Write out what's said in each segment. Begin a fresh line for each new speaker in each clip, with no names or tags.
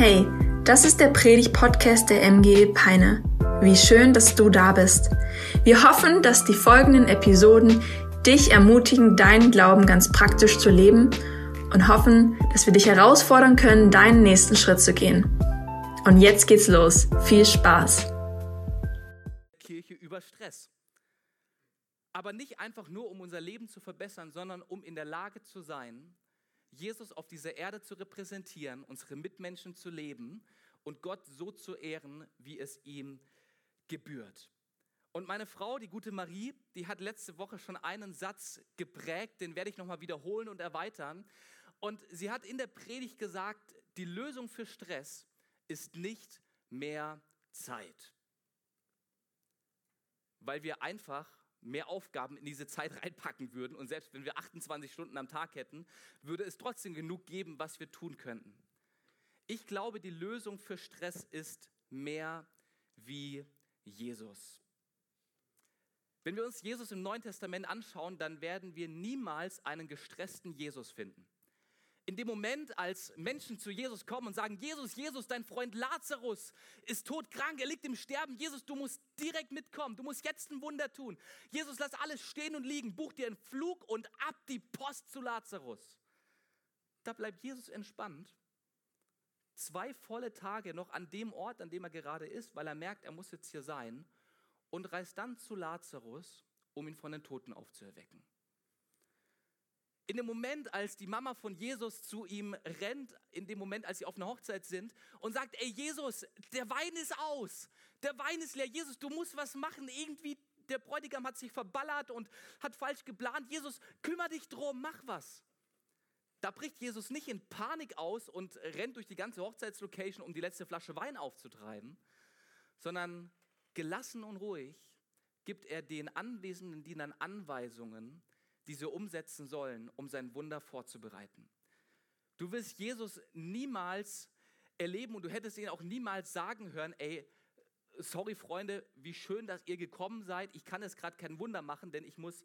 Hey, das ist der Predig-Podcast der MG Peine. Wie schön, dass du da bist. Wir hoffen, dass die folgenden Episoden dich ermutigen, deinen Glauben ganz praktisch zu leben und hoffen, dass wir dich herausfordern können, deinen nächsten Schritt zu gehen. Und jetzt geht's los. Viel Spaß.
Kirche über Stress. Aber nicht einfach nur, um unser Leben zu verbessern, sondern um in der Lage zu sein, Jesus auf dieser Erde zu repräsentieren, unsere Mitmenschen zu leben und Gott so zu ehren, wie es ihm gebührt. Und meine Frau, die gute Marie, die hat letzte Woche schon einen Satz geprägt, den werde ich nochmal wiederholen und erweitern. Und sie hat in der Predigt gesagt, die Lösung für Stress ist nicht mehr Zeit. Weil wir einfach mehr Aufgaben in diese Zeit reinpacken würden und selbst wenn wir 28 Stunden am Tag hätten, würde es trotzdem genug geben, was wir tun könnten. Ich glaube, die Lösung für Stress ist mehr wie Jesus. Wenn wir uns Jesus im Neuen Testament anschauen, dann werden wir niemals einen gestressten Jesus finden in dem Moment, als Menschen zu Jesus kommen und sagen, Jesus, Jesus, dein Freund Lazarus ist todkrank, er liegt im Sterben. Jesus, du musst direkt mitkommen, du musst jetzt ein Wunder tun. Jesus, lass alles stehen und liegen, buch dir einen Flug und ab die Post zu Lazarus. Da bleibt Jesus entspannt. Zwei volle Tage noch an dem Ort, an dem er gerade ist, weil er merkt, er muss jetzt hier sein und reist dann zu Lazarus, um ihn von den Toten aufzuerwecken in dem Moment, als die Mama von Jesus zu ihm rennt, in dem Moment, als sie auf einer Hochzeit sind und sagt, ey Jesus, der Wein ist aus, der Wein ist leer, Jesus, du musst was machen, irgendwie der Bräutigam hat sich verballert und hat falsch geplant, Jesus, kümmere dich drum, mach was. Da bricht Jesus nicht in Panik aus und rennt durch die ganze Hochzeitslocation, um die letzte Flasche Wein aufzutreiben, sondern gelassen und ruhig gibt er den anwesenden Dienern Anweisungen, die sie umsetzen sollen, um sein Wunder vorzubereiten. Du wirst Jesus niemals erleben und du hättest ihn auch niemals sagen hören, ey, sorry Freunde, wie schön, dass ihr gekommen seid. Ich kann jetzt gerade kein Wunder machen, denn ich muss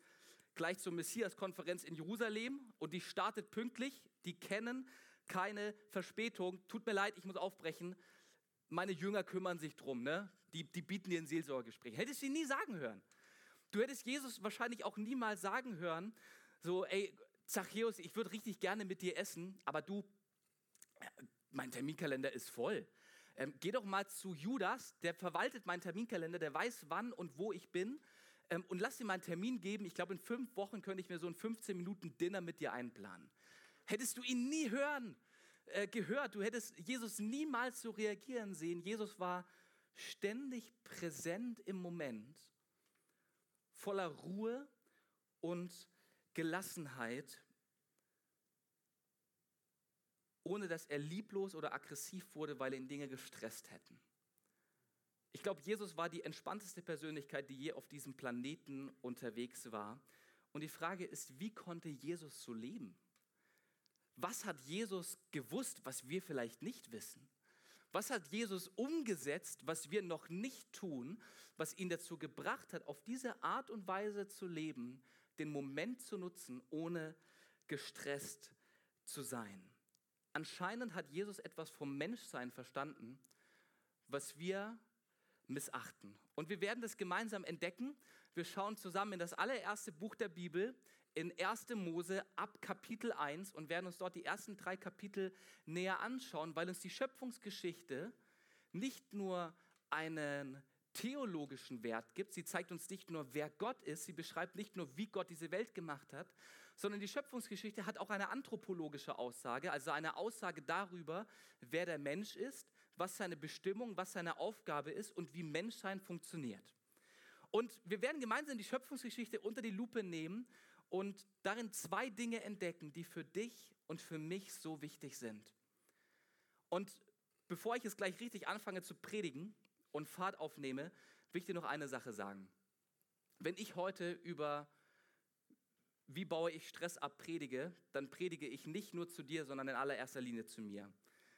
gleich zur Messias-Konferenz in Jerusalem und die startet pünktlich. Die kennen keine Verspätung. Tut mir leid, ich muss aufbrechen. Meine Jünger kümmern sich drum, ne? Die, die bieten dir ein Seelsorgegespräch. Hättest du ihn nie sagen hören. Du hättest Jesus wahrscheinlich auch niemals sagen hören, so, ey, Zachäus, ich würde richtig gerne mit dir essen, aber du, mein Terminkalender ist voll. Ähm, geh doch mal zu Judas, der verwaltet meinen Terminkalender, der weiß, wann und wo ich bin. Ähm, und lass ihm einen Termin geben. Ich glaube, in fünf Wochen könnte ich mir so ein 15 Minuten Dinner mit dir einplanen. Hättest du ihn nie hören, äh, gehört, du hättest Jesus niemals so reagieren sehen. Jesus war ständig präsent im Moment voller Ruhe und Gelassenheit, ohne dass er lieblos oder aggressiv wurde, weil ihn Dinge gestresst hätten. Ich glaube, Jesus war die entspannteste Persönlichkeit, die je auf diesem Planeten unterwegs war. Und die Frage ist, wie konnte Jesus so leben? Was hat Jesus gewusst, was wir vielleicht nicht wissen? Was hat Jesus umgesetzt, was wir noch nicht tun, was ihn dazu gebracht hat, auf diese Art und Weise zu leben, den Moment zu nutzen, ohne gestresst zu sein? Anscheinend hat Jesus etwas vom Menschsein verstanden, was wir missachten. Und wir werden das gemeinsam entdecken. Wir schauen zusammen in das allererste Buch der Bibel, in 1. Mose ab Kapitel 1 und werden uns dort die ersten drei Kapitel näher anschauen, weil uns die Schöpfungsgeschichte nicht nur einen theologischen Wert gibt, sie zeigt uns nicht nur, wer Gott ist, sie beschreibt nicht nur, wie Gott diese Welt gemacht hat, sondern die Schöpfungsgeschichte hat auch eine anthropologische Aussage, also eine Aussage darüber, wer der Mensch ist, was seine Bestimmung, was seine Aufgabe ist und wie Menschsein funktioniert. Und wir werden gemeinsam die Schöpfungsgeschichte unter die Lupe nehmen und darin zwei Dinge entdecken, die für dich und für mich so wichtig sind. Und bevor ich jetzt gleich richtig anfange zu predigen und Fahrt aufnehme, will ich dir noch eine Sache sagen. Wenn ich heute über wie baue ich Stress ab predige, dann predige ich nicht nur zu dir, sondern in allererster Linie zu mir.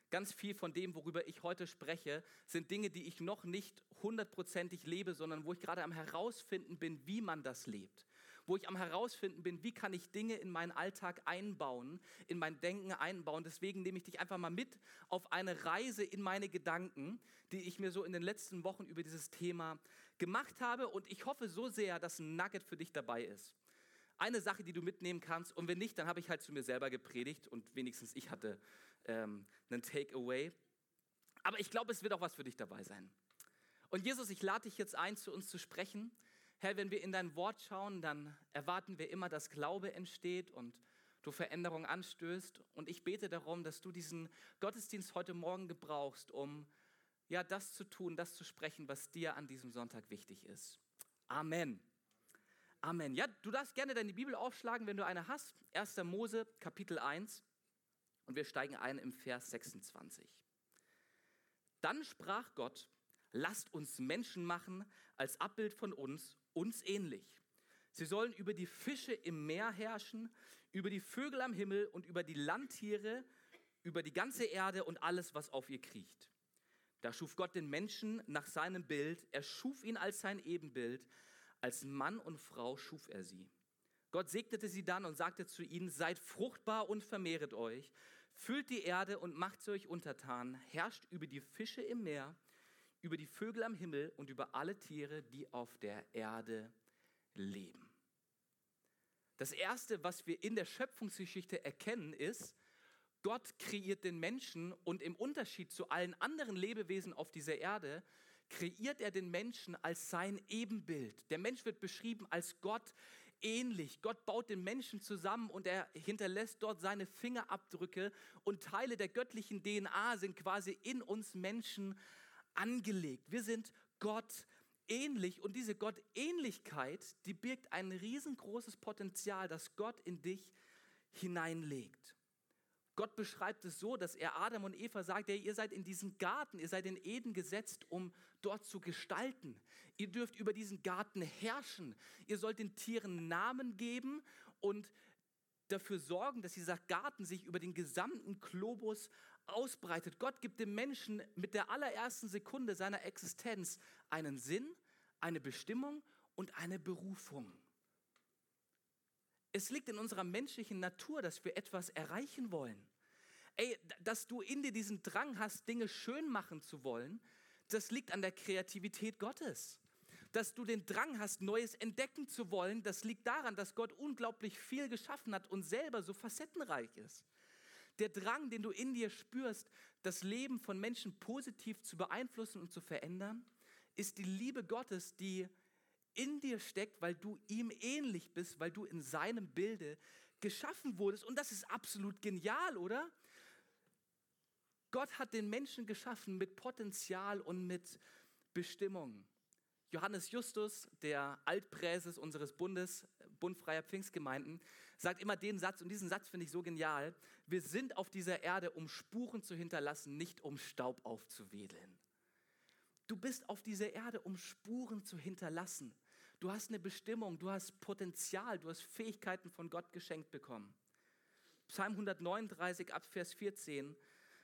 Ganz viel von dem, worüber ich heute spreche, sind Dinge, die ich noch nicht hundertprozentig lebe, sondern wo ich gerade am herausfinden bin, wie man das lebt wo ich am herausfinden bin, wie kann ich Dinge in meinen Alltag einbauen, in mein Denken einbauen. Deswegen nehme ich dich einfach mal mit auf eine Reise in meine Gedanken, die ich mir so in den letzten Wochen über dieses Thema gemacht habe. Und ich hoffe so sehr, dass ein Nugget für dich dabei ist. Eine Sache, die du mitnehmen kannst. Und wenn nicht, dann habe ich halt zu mir selber gepredigt und wenigstens ich hatte ähm, einen Takeaway. Aber ich glaube, es wird auch was für dich dabei sein. Und Jesus, ich lade dich jetzt ein, zu uns zu sprechen. Herr, wenn wir in dein Wort schauen, dann erwarten wir immer, dass Glaube entsteht und du Veränderung anstößt. Und ich bete darum, dass du diesen Gottesdienst heute Morgen gebrauchst, um ja das zu tun, das zu sprechen, was dir an diesem Sonntag wichtig ist. Amen. Amen. Ja, du darfst gerne deine Bibel aufschlagen, wenn du eine hast. 1. Mose, Kapitel 1. Und wir steigen ein im Vers 26. Dann sprach Gott, lasst uns Menschen machen als Abbild von uns, uns ähnlich. Sie sollen über die Fische im Meer herrschen, über die Vögel am Himmel und über die Landtiere, über die ganze Erde und alles, was auf ihr kriecht. Da schuf Gott den Menschen nach seinem Bild, er schuf ihn als sein Ebenbild, als Mann und Frau schuf er sie. Gott segnete sie dann und sagte zu ihnen, seid fruchtbar und vermehret euch, füllt die Erde und macht sie euch untertan, herrscht über die Fische im Meer, über die Vögel am Himmel und über alle Tiere, die auf der Erde leben. Das Erste, was wir in der Schöpfungsgeschichte erkennen, ist, Gott kreiert den Menschen und im Unterschied zu allen anderen Lebewesen auf dieser Erde, kreiert er den Menschen als sein Ebenbild. Der Mensch wird beschrieben als Gott ähnlich. Gott baut den Menschen zusammen und er hinterlässt dort seine Fingerabdrücke und Teile der göttlichen DNA sind quasi in uns Menschen angelegt. Wir sind Gott ähnlich und diese Gottähnlichkeit, die birgt ein riesengroßes Potenzial, das Gott in dich hineinlegt. Gott beschreibt es so, dass er Adam und Eva sagt, ihr seid in diesen Garten, ihr seid in Eden gesetzt, um dort zu gestalten. Ihr dürft über diesen Garten herrschen. Ihr sollt den Tieren Namen geben und dafür sorgen, dass dieser Garten sich über den gesamten Globus ausbreitet. Gott gibt dem Menschen mit der allerersten Sekunde seiner Existenz einen Sinn, eine Bestimmung und eine Berufung. Es liegt in unserer menschlichen Natur, dass wir etwas erreichen wollen. Ey, dass du in dir diesen Drang hast, Dinge schön machen zu wollen, das liegt an der Kreativität Gottes. Dass du den Drang hast, Neues entdecken zu wollen, das liegt daran, dass Gott unglaublich viel geschaffen hat und selber so facettenreich ist. Der Drang, den du in dir spürst, das Leben von Menschen positiv zu beeinflussen und zu verändern, ist die Liebe Gottes, die in dir steckt, weil du ihm ähnlich bist, weil du in seinem Bilde geschaffen wurdest. Und das ist absolut genial, oder? Gott hat den Menschen geschaffen mit Potenzial und mit Bestimmung. Johannes Justus, der Altpräses unseres Bundes, Bund freier Pfingstgemeinden, sagt immer den Satz, und diesen Satz finde ich so genial, wir sind auf dieser Erde, um Spuren zu hinterlassen, nicht um Staub aufzuwedeln. Du bist auf dieser Erde, um Spuren zu hinterlassen. Du hast eine Bestimmung, du hast Potenzial, du hast Fähigkeiten von Gott geschenkt bekommen. Psalm 139 ab Vers 14,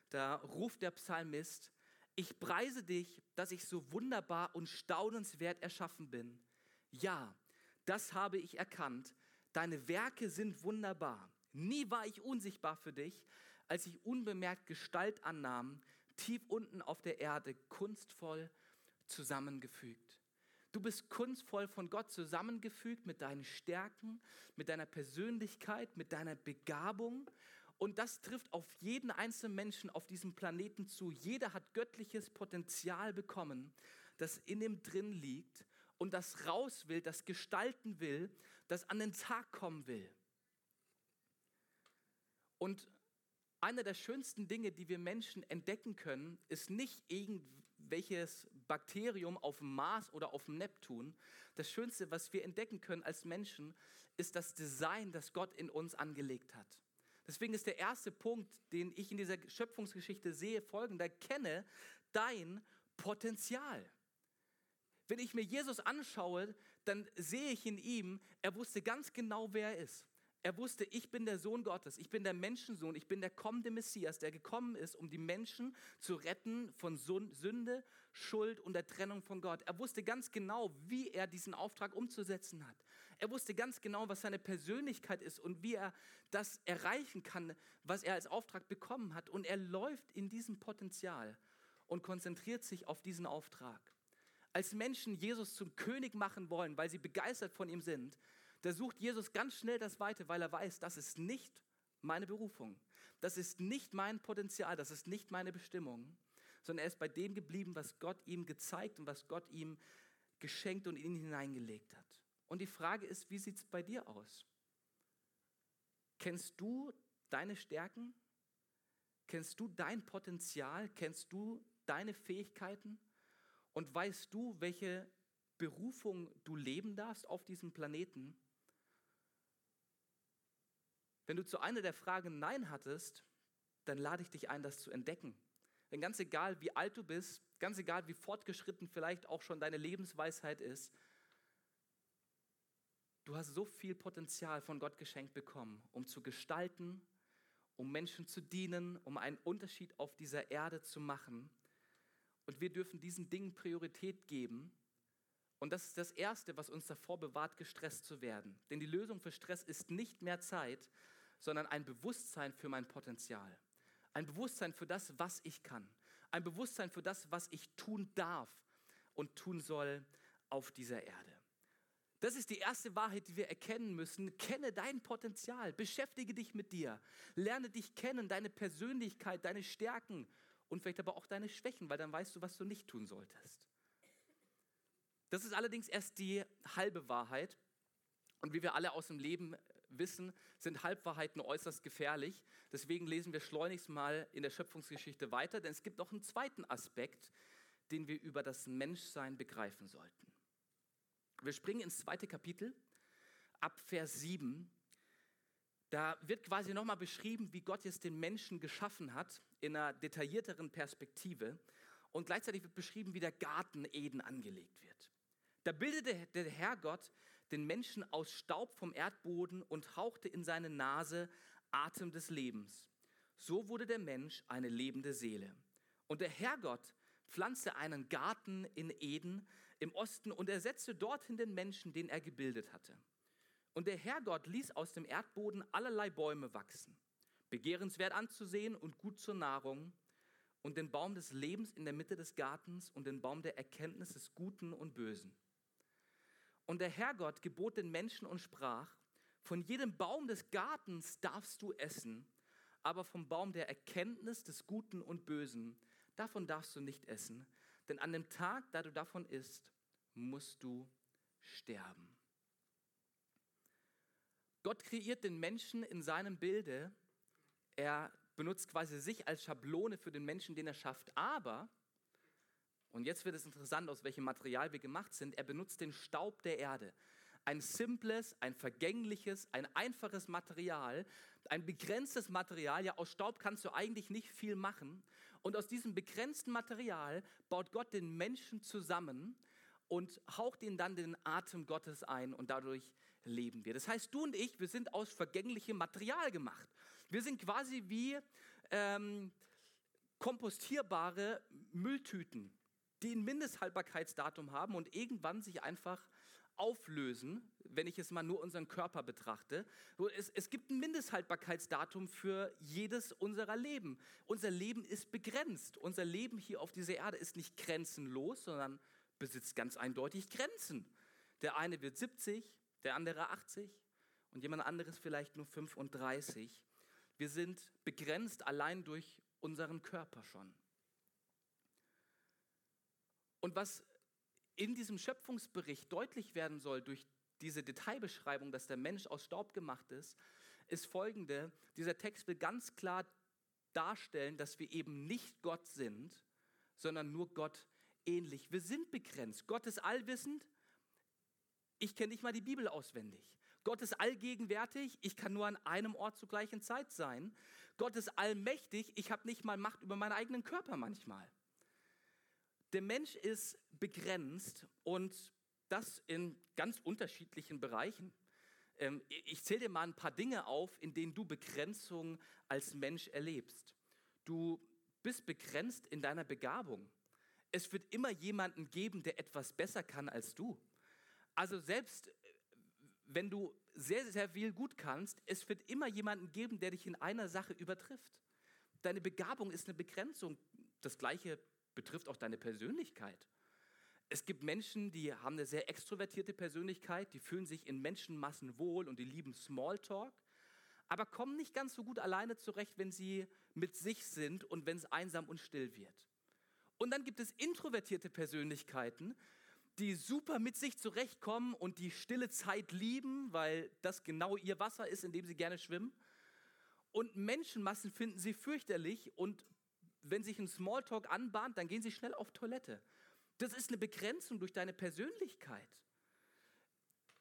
da ruft der Psalmist, ich preise dich, dass ich so wunderbar und staunenswert erschaffen bin. Ja, das habe ich erkannt. Deine Werke sind wunderbar. Nie war ich unsichtbar für dich, als ich unbemerkt Gestalt annahm, tief unten auf der Erde, kunstvoll zusammengefügt. Du bist kunstvoll von Gott zusammengefügt mit deinen Stärken, mit deiner Persönlichkeit, mit deiner Begabung. Und das trifft auf jeden einzelnen Menschen auf diesem Planeten zu. Jeder hat göttliches Potenzial bekommen, das in ihm drin liegt und das raus will, das gestalten will, das an den Tag kommen will. Und eine der schönsten Dinge, die wir Menschen entdecken können, ist nicht irgendwelches Bakterium auf dem Mars oder auf dem Neptun. Das Schönste, was wir entdecken können als Menschen, ist das Design, das Gott in uns angelegt hat. Deswegen ist der erste Punkt, den ich in dieser Schöpfungsgeschichte sehe, folgender. Kenne dein Potenzial. Wenn ich mir Jesus anschaue, dann sehe ich in ihm, er wusste ganz genau, wer er ist. Er wusste, ich bin der Sohn Gottes, ich bin der Menschensohn, ich bin der kommende Messias, der gekommen ist, um die Menschen zu retten von Sünde, Schuld und der Trennung von Gott. Er wusste ganz genau, wie er diesen Auftrag umzusetzen hat. Er wusste ganz genau, was seine Persönlichkeit ist und wie er das erreichen kann, was er als Auftrag bekommen hat. Und er läuft in diesem Potenzial und konzentriert sich auf diesen Auftrag. Als Menschen Jesus zum König machen wollen, weil sie begeistert von ihm sind, da sucht Jesus ganz schnell das Weite, weil er weiß, das ist nicht meine Berufung. Das ist nicht mein Potenzial, das ist nicht meine Bestimmung, sondern er ist bei dem geblieben, was Gott ihm gezeigt und was Gott ihm geschenkt und in ihn hineingelegt hat. Und die Frage ist, wie sieht es bei dir aus? Kennst du deine Stärken? Kennst du dein Potenzial? Kennst du deine Fähigkeiten? Und weißt du, welche Berufung du leben darfst auf diesem Planeten? Wenn du zu einer der Fragen Nein hattest, dann lade ich dich ein, das zu entdecken. Denn ganz egal, wie alt du bist, ganz egal, wie fortgeschritten vielleicht auch schon deine Lebensweisheit ist, du hast so viel Potenzial von Gott geschenkt bekommen, um zu gestalten, um Menschen zu dienen, um einen Unterschied auf dieser Erde zu machen. Und wir dürfen diesen Dingen Priorität geben. Und das ist das Erste, was uns davor bewahrt, gestresst zu werden. Denn die Lösung für Stress ist nicht mehr Zeit, sondern ein Bewusstsein für mein Potenzial. Ein Bewusstsein für das, was ich kann. Ein Bewusstsein für das, was ich tun darf und tun soll auf dieser Erde. Das ist die erste Wahrheit, die wir erkennen müssen. Kenne dein Potenzial, beschäftige dich mit dir, lerne dich kennen, deine Persönlichkeit, deine Stärken und vielleicht aber auch deine Schwächen, weil dann weißt du, was du nicht tun solltest. Das ist allerdings erst die halbe Wahrheit. Und wie wir alle aus dem Leben wissen, sind Halbwahrheiten äußerst gefährlich. Deswegen lesen wir schleunigst mal in der Schöpfungsgeschichte weiter, denn es gibt noch einen zweiten Aspekt, den wir über das Menschsein begreifen sollten. Wir springen ins zweite Kapitel, ab Vers 7. Da wird quasi nochmal beschrieben, wie Gott jetzt den Menschen geschaffen hat, in einer detaillierteren Perspektive. Und gleichzeitig wird beschrieben, wie der Garten Eden angelegt wird. Da bildete der Herr Gott den Menschen aus Staub vom Erdboden und hauchte in seine Nase Atem des Lebens. So wurde der Mensch eine lebende Seele. Und der Herrgott pflanzte einen Garten in Eden im Osten und er setzte dorthin den Menschen, den er gebildet hatte. Und der Herrgott ließ aus dem Erdboden allerlei Bäume wachsen, begehrenswert anzusehen und gut zur Nahrung, und den Baum des Lebens in der Mitte des Gartens und den Baum der Erkenntnis des Guten und Bösen. Und der Herrgott gebot den Menschen und sprach, von jedem Baum des Gartens darfst du essen, aber vom Baum der Erkenntnis des Guten und Bösen, davon darfst du nicht essen, denn an dem Tag, da du davon isst, musst du sterben. Gott kreiert den Menschen in seinem Bilde. Er benutzt quasi sich als Schablone für den Menschen, den er schafft. Aber und jetzt wird es interessant, aus welchem Material wir gemacht sind. Er benutzt den Staub der Erde. Ein simples, ein vergängliches, ein einfaches Material, ein begrenztes Material. Ja, aus Staub kannst du eigentlich nicht viel machen. Und aus diesem begrenzten Material baut Gott den Menschen zusammen und haucht ihn dann den Atem Gottes ein und dadurch leben wir. Das heißt, du und ich, wir sind aus vergänglichem Material gemacht. Wir sind quasi wie ähm, kompostierbare Mülltüten die ein Mindesthaltbarkeitsdatum haben und irgendwann sich einfach auflösen, wenn ich es mal nur unseren Körper betrachte. Es, es gibt ein Mindesthaltbarkeitsdatum für jedes unserer Leben. Unser Leben ist begrenzt. Unser Leben hier auf dieser Erde ist nicht grenzenlos, sondern besitzt ganz eindeutig Grenzen. Der eine wird 70, der andere 80 und jemand anderes vielleicht nur 35. Wir sind begrenzt allein durch unseren Körper schon. Und was in diesem Schöpfungsbericht deutlich werden soll durch diese Detailbeschreibung, dass der Mensch aus Staub gemacht ist, ist folgende. Dieser Text will ganz klar darstellen, dass wir eben nicht Gott sind, sondern nur Gott ähnlich. Wir sind begrenzt. Gott ist allwissend. Ich kenne nicht mal die Bibel auswendig. Gott ist allgegenwärtig. Ich kann nur an einem Ort zur gleichen Zeit sein. Gott ist allmächtig. Ich habe nicht mal Macht über meinen eigenen Körper manchmal. Der Mensch ist begrenzt und das in ganz unterschiedlichen Bereichen. Ähm, ich zähle dir mal ein paar Dinge auf, in denen du Begrenzung als Mensch erlebst. Du bist begrenzt in deiner Begabung. Es wird immer jemanden geben, der etwas besser kann als du. Also selbst wenn du sehr, sehr viel gut kannst, es wird immer jemanden geben, der dich in einer Sache übertrifft. Deine Begabung ist eine Begrenzung. Das Gleiche betrifft auch deine Persönlichkeit. Es gibt Menschen, die haben eine sehr extrovertierte Persönlichkeit, die fühlen sich in Menschenmassen wohl und die lieben Smalltalk, aber kommen nicht ganz so gut alleine zurecht, wenn sie mit sich sind und wenn es einsam und still wird. Und dann gibt es introvertierte Persönlichkeiten, die super mit sich zurechtkommen und die stille Zeit lieben, weil das genau ihr Wasser ist, in dem sie gerne schwimmen. Und Menschenmassen finden sie fürchterlich und wenn sich ein Smalltalk anbahnt, dann gehen sie schnell auf Toilette. Das ist eine Begrenzung durch deine Persönlichkeit.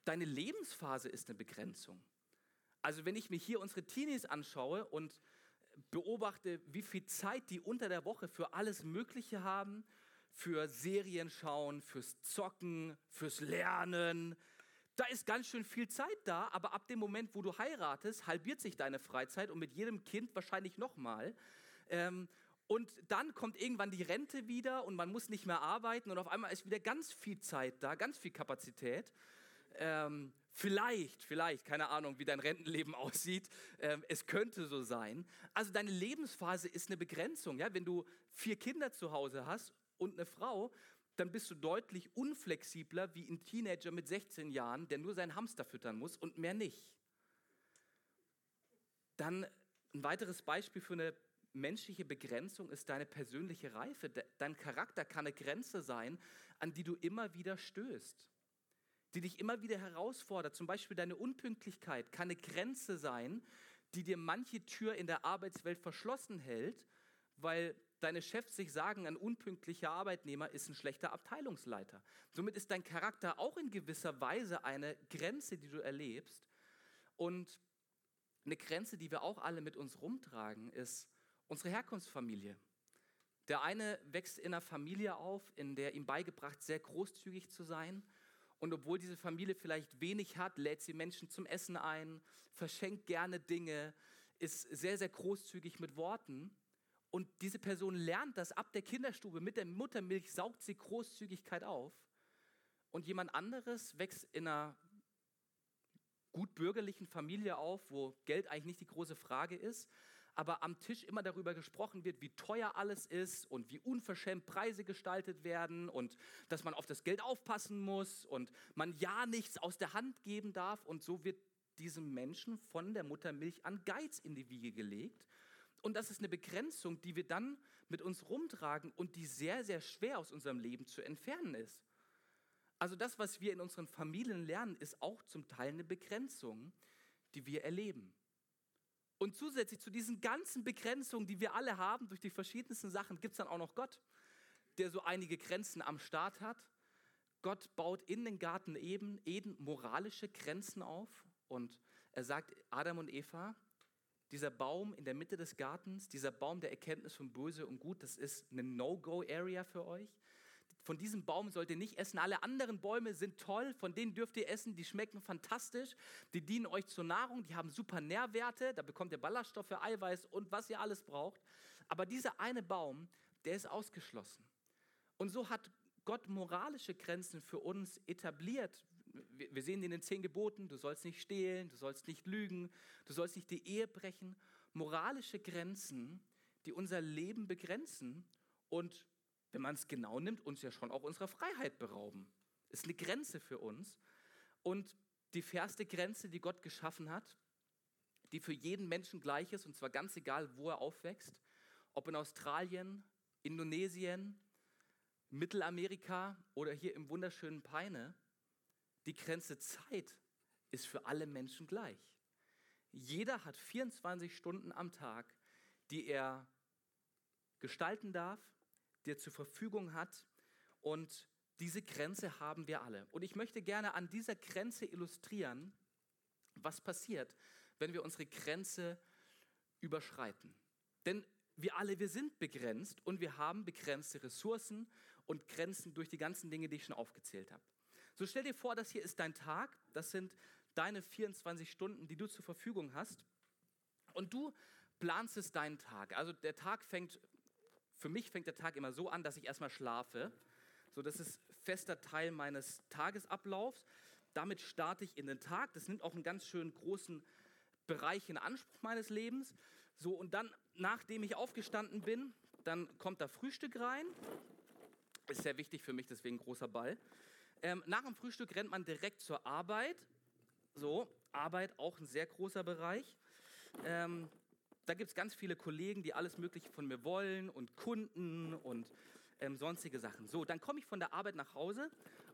Deine Lebensphase ist eine Begrenzung. Also wenn ich mir hier unsere Teenies anschaue und beobachte, wie viel Zeit die unter der Woche für alles Mögliche haben, für Serien schauen, fürs Zocken, fürs Lernen, da ist ganz schön viel Zeit da, aber ab dem Moment, wo du heiratest, halbiert sich deine Freizeit und mit jedem Kind wahrscheinlich nochmal. Ähm, und dann kommt irgendwann die Rente wieder und man muss nicht mehr arbeiten und auf einmal ist wieder ganz viel Zeit da, ganz viel Kapazität. Ähm, vielleicht, vielleicht, keine Ahnung, wie dein Rentenleben aussieht. Ähm, es könnte so sein. Also deine Lebensphase ist eine Begrenzung. Ja? Wenn du vier Kinder zu Hause hast und eine Frau, dann bist du deutlich unflexibler wie ein Teenager mit 16 Jahren, der nur seinen Hamster füttern muss und mehr nicht. Dann ein weiteres Beispiel für eine menschliche Begrenzung ist deine persönliche Reife. Dein Charakter kann eine Grenze sein, an die du immer wieder stößt, die dich immer wieder herausfordert. Zum Beispiel deine Unpünktlichkeit kann eine Grenze sein, die dir manche Tür in der Arbeitswelt verschlossen hält, weil deine Chefs sich sagen, ein unpünktlicher Arbeitnehmer ist ein schlechter Abteilungsleiter. Somit ist dein Charakter auch in gewisser Weise eine Grenze, die du erlebst. Und eine Grenze, die wir auch alle mit uns rumtragen, ist, Unsere Herkunftsfamilie. Der eine wächst in einer Familie auf, in der ihm beigebracht, sehr großzügig zu sein. Und obwohl diese Familie vielleicht wenig hat, lädt sie Menschen zum Essen ein, verschenkt gerne Dinge, ist sehr, sehr großzügig mit Worten. Und diese Person lernt das ab der Kinderstube. Mit der Muttermilch saugt sie Großzügigkeit auf. Und jemand anderes wächst in einer gut bürgerlichen Familie auf, wo Geld eigentlich nicht die große Frage ist, aber am Tisch immer darüber gesprochen wird, wie teuer alles ist und wie unverschämt Preise gestaltet werden und dass man auf das Geld aufpassen muss und man ja nichts aus der Hand geben darf. Und so wird diesem Menschen von der Muttermilch an Geiz in die Wiege gelegt. Und das ist eine Begrenzung, die wir dann mit uns rumtragen und die sehr, sehr schwer aus unserem Leben zu entfernen ist. Also das, was wir in unseren Familien lernen, ist auch zum Teil eine Begrenzung, die wir erleben. Und zusätzlich zu diesen ganzen Begrenzungen, die wir alle haben durch die verschiedensten Sachen, gibt es dann auch noch Gott, der so einige Grenzen am Start hat. Gott baut in den Garten Eden, Eden moralische Grenzen auf und er sagt Adam und Eva, dieser Baum in der Mitte des Gartens, dieser Baum der Erkenntnis von Böse und Gut, das ist eine No-Go-Area für euch von diesem Baum sollt ihr nicht essen. Alle anderen Bäume sind toll, von denen dürft ihr essen, die schmecken fantastisch, die dienen euch zur Nahrung, die haben super Nährwerte, da bekommt ihr Ballaststoffe, Eiweiß und was ihr alles braucht. Aber dieser eine Baum, der ist ausgeschlossen. Und so hat Gott moralische Grenzen für uns etabliert. Wir sehen in den zehn Geboten, du sollst nicht stehlen, du sollst nicht lügen, du sollst nicht die Ehe brechen. Moralische Grenzen, die unser Leben begrenzen und wenn man es genau nimmt, uns ja schon auch unserer Freiheit berauben. Ist eine Grenze für uns. Und die fairste Grenze, die Gott geschaffen hat, die für jeden Menschen gleich ist, und zwar ganz egal, wo er aufwächst, ob in Australien, Indonesien, Mittelamerika oder hier im wunderschönen Peine, die Grenze Zeit ist für alle Menschen gleich. Jeder hat 24 Stunden am Tag, die er gestalten darf, der zur Verfügung hat. Und diese Grenze haben wir alle. Und ich möchte gerne an dieser Grenze illustrieren, was passiert, wenn wir unsere Grenze überschreiten. Denn wir alle, wir sind begrenzt und wir haben begrenzte Ressourcen und Grenzen durch die ganzen Dinge, die ich schon aufgezählt habe. So stell dir vor, das hier ist dein Tag, das sind deine 24 Stunden, die du zur Verfügung hast und du planst es deinen Tag. Also der Tag fängt für mich fängt der Tag immer so an, dass ich erstmal schlafe. So, das ist fester Teil meines Tagesablaufs. damit starte ich in den Tag. Das nimmt auch einen ganz schön großen Bereich in Anspruch meines Lebens. So, und dann, nachdem ich aufgestanden bin, dann kommt da Frühstück rein. Ist sehr wichtig für mich, deswegen großer Ball. Ähm, nach dem Frühstück rennt man direkt zur Arbeit. So, Arbeit auch ein sehr großer Bereich. Ähm, da gibt es ganz viele Kollegen, die alles Mögliche von mir wollen und Kunden und ähm, sonstige Sachen. So, dann komme ich von der Arbeit nach Hause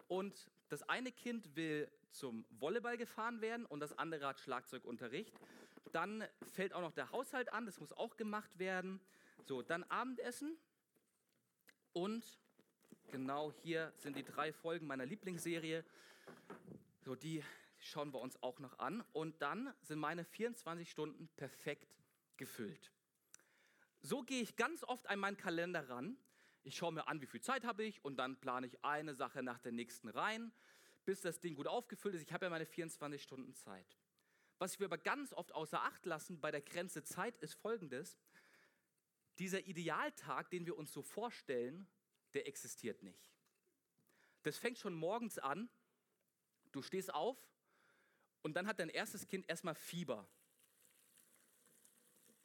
und das eine Kind will zum Volleyball gefahren werden und das andere hat Schlagzeugunterricht. Dann fällt auch noch der Haushalt an, das muss auch gemacht werden. So, dann Abendessen und genau hier sind die drei Folgen meiner Lieblingsserie. So, die schauen wir uns auch noch an. Und dann sind meine 24 Stunden perfekt gefüllt. So gehe ich ganz oft an meinen Kalender ran. Ich schaue mir an, wie viel Zeit habe ich und dann plane ich eine Sache nach der nächsten rein, bis das Ding gut aufgefüllt ist. Ich habe ja meine 24 Stunden Zeit. Was wir aber ganz oft außer Acht lassen bei der Grenze Zeit ist folgendes. Dieser Idealtag, den wir uns so vorstellen, der existiert nicht. Das fängt schon morgens an. Du stehst auf und dann hat dein erstes Kind erstmal Fieber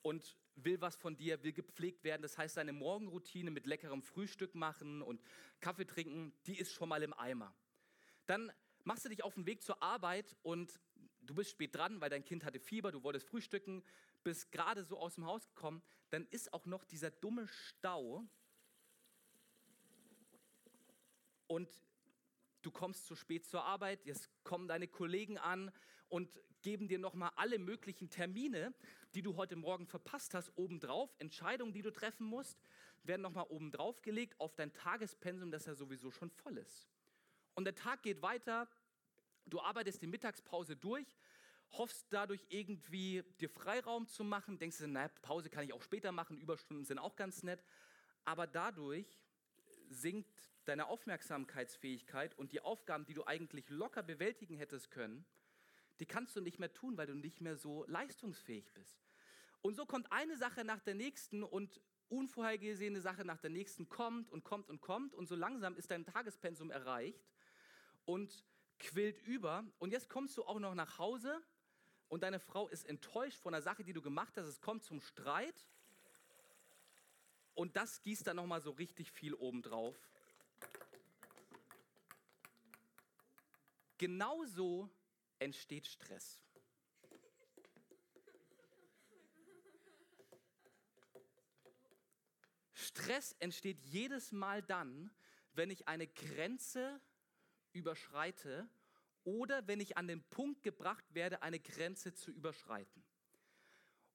und will was von dir, will gepflegt werden. Das heißt, deine Morgenroutine mit leckerem Frühstück machen und Kaffee trinken, die ist schon mal im Eimer. Dann machst du dich auf den Weg zur Arbeit und du bist spät dran, weil dein Kind hatte Fieber, du wolltest frühstücken, bist gerade so aus dem Haus gekommen. Dann ist auch noch dieser dumme Stau und du kommst zu spät zur Arbeit, jetzt kommen deine Kollegen an und geben dir nochmal alle möglichen Termine, die du heute Morgen verpasst hast, obendrauf. Entscheidungen, die du treffen musst, werden nochmal obendrauf gelegt auf dein Tagespensum, das ja sowieso schon voll ist. Und der Tag geht weiter, du arbeitest die Mittagspause durch, hoffst dadurch irgendwie dir Freiraum zu machen, denkst du, naja, Pause kann ich auch später machen, Überstunden sind auch ganz nett, aber dadurch sinkt deine Aufmerksamkeitsfähigkeit und die Aufgaben, die du eigentlich locker bewältigen hättest können, die kannst du nicht mehr tun, weil du nicht mehr so leistungsfähig bist. Und so kommt eine Sache nach der nächsten und unvorhergesehene Sache nach der nächsten kommt und kommt und kommt und so langsam ist dein Tagespensum erreicht und quillt über und jetzt kommst du auch noch nach Hause und deine Frau ist enttäuscht von der Sache, die du gemacht hast. Es kommt zum Streit und das gießt dann noch mal so richtig viel obendrauf. Genauso entsteht Stress. Stress entsteht jedes Mal dann, wenn ich eine Grenze überschreite oder wenn ich an den Punkt gebracht werde, eine Grenze zu überschreiten.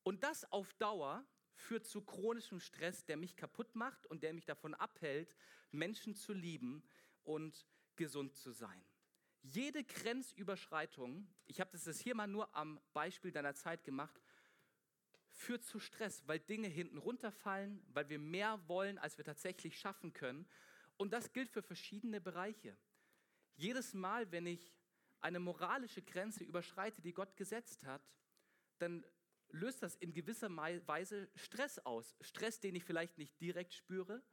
Und das auf Dauer führt zu chronischem Stress, der mich kaputt macht und der mich davon abhält, Menschen zu lieben und gesund zu sein. Jede Grenzüberschreitung, ich habe das hier mal nur am Beispiel deiner Zeit gemacht, führt zu Stress, weil Dinge hinten runterfallen, weil wir mehr wollen, als wir tatsächlich schaffen können. Und das gilt für verschiedene Bereiche. Jedes Mal, wenn ich eine moralische Grenze überschreite, die Gott gesetzt hat, dann löst das in gewisser Weise Stress aus. Stress, den ich vielleicht nicht direkt spüre,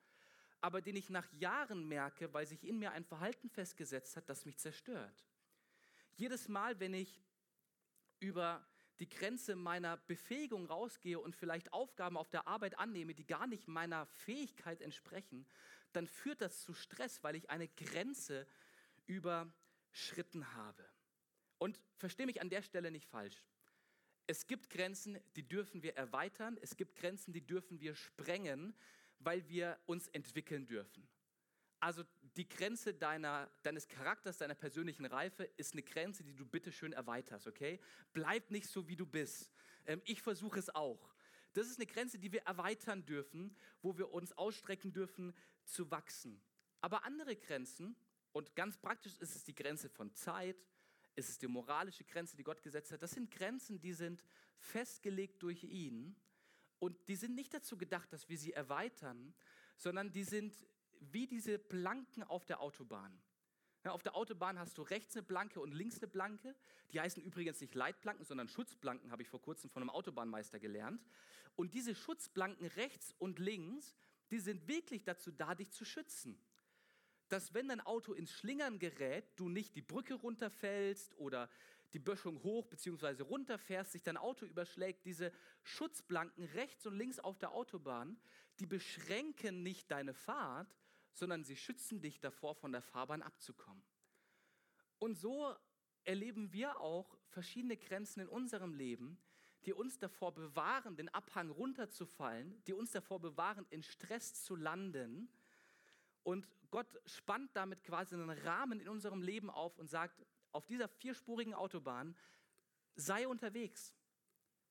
aber den ich nach Jahren merke, weil sich in mir ein Verhalten festgesetzt hat, das mich zerstört. Jedes Mal, wenn ich über die Grenze meiner Befähigung rausgehe und vielleicht Aufgaben auf der Arbeit annehme, die gar nicht meiner Fähigkeit entsprechen, dann führt das zu Stress, weil ich eine Grenze überschritten habe. Und verstehe mich an der Stelle nicht falsch. Es gibt Grenzen, die dürfen wir erweitern, es gibt Grenzen, die dürfen wir sprengen, weil wir uns entwickeln dürfen. Also die Grenze deiner, deines Charakters, deiner persönlichen Reife ist eine Grenze, die du bitte schön erweiterst, okay? Bleib nicht so, wie du bist. Ähm, ich versuche es auch. Das ist eine Grenze, die wir erweitern dürfen, wo wir uns ausstrecken dürfen zu wachsen. Aber andere Grenzen, und ganz praktisch ist es die Grenze von Zeit, ist es die moralische Grenze, die Gott gesetzt hat, das sind Grenzen, die sind festgelegt durch ihn und die sind nicht dazu gedacht, dass wir sie erweitern, sondern die sind wie diese Planken auf der Autobahn. Ja, auf der Autobahn hast du rechts eine Planke und links eine Planke. Die heißen übrigens nicht Leitplanken, sondern Schutzplanken, habe ich vor kurzem von einem Autobahnmeister gelernt. Und diese Schutzplanken rechts und links, die sind wirklich dazu da, dich zu schützen. dass wenn dein Auto ins Schlingern gerät, du nicht die Brücke runterfällst oder die Böschung hoch bzw. runterfährst, sich dein Auto überschlägt. Diese Schutzblanken rechts und links auf der Autobahn, die beschränken nicht deine Fahrt, sondern sie schützen dich davor, von der Fahrbahn abzukommen. Und so erleben wir auch verschiedene Grenzen in unserem Leben, die uns davor bewahren, den Abhang runterzufallen, die uns davor bewahren, in Stress zu landen. Und Gott spannt damit quasi einen Rahmen in unserem Leben auf und sagt, auf dieser vierspurigen Autobahn sei unterwegs.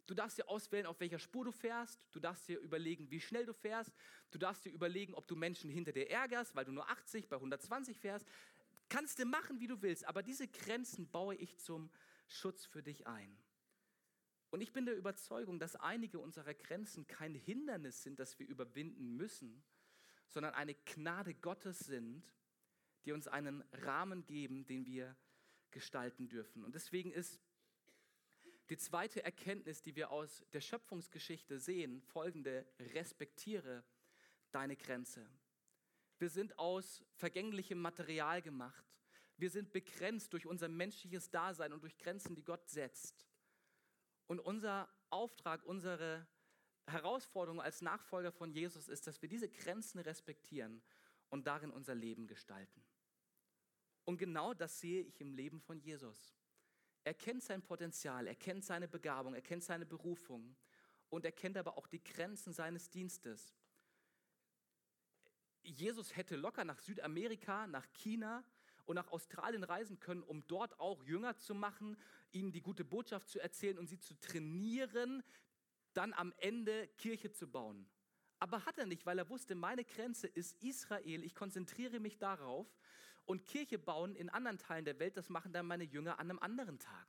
Du darfst dir auswählen, auf welcher Spur du fährst. Du darfst dir überlegen, wie schnell du fährst. Du darfst dir überlegen, ob du Menschen hinter dir ärgerst, weil du nur 80 bei 120 fährst. Kannst du machen, wie du willst, aber diese Grenzen baue ich zum Schutz für dich ein. Und ich bin der Überzeugung, dass einige unserer Grenzen kein Hindernis sind, das wir überwinden müssen, sondern eine Gnade Gottes sind, die uns einen Rahmen geben, den wir gestalten dürfen. Und deswegen ist die zweite Erkenntnis, die wir aus der Schöpfungsgeschichte sehen, folgende, respektiere deine Grenze. Wir sind aus vergänglichem Material gemacht. Wir sind begrenzt durch unser menschliches Dasein und durch Grenzen, die Gott setzt. Und unser Auftrag, unsere Herausforderung als Nachfolger von Jesus ist, dass wir diese Grenzen respektieren und darin unser Leben gestalten. Und genau das sehe ich im Leben von Jesus. Er kennt sein Potenzial, er kennt seine Begabung, er kennt seine Berufung und er kennt aber auch die Grenzen seines Dienstes. Jesus hätte locker nach Südamerika, nach China und nach Australien reisen können, um dort auch Jünger zu machen, ihnen die gute Botschaft zu erzählen und sie zu trainieren, dann am Ende Kirche zu bauen. Aber hat er nicht, weil er wusste, meine Grenze ist Israel, ich konzentriere mich darauf und Kirche bauen in anderen Teilen der Welt, das machen dann meine Jünger an einem anderen Tag.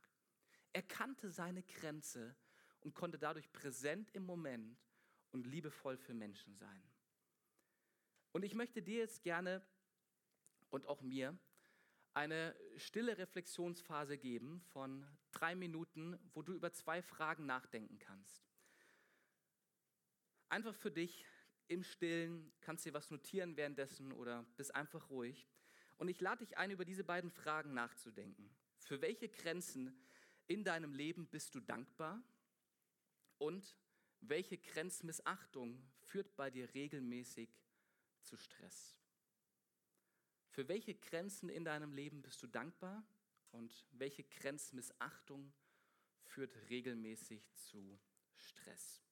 Er kannte seine Grenze und konnte dadurch präsent im Moment und liebevoll für Menschen sein. Und ich möchte dir jetzt gerne und auch mir eine stille Reflexionsphase geben von drei Minuten, wo du über zwei Fragen nachdenken kannst. Einfach für dich im Stillen, kannst dir was notieren währenddessen oder bist einfach ruhig. Und ich lade dich ein, über diese beiden Fragen nachzudenken. Für welche Grenzen in deinem Leben bist du dankbar? Und welche Grenzmissachtung führt bei dir regelmäßig zu Stress? Für welche Grenzen in deinem Leben bist du dankbar? Und welche Grenzmissachtung führt regelmäßig zu Stress?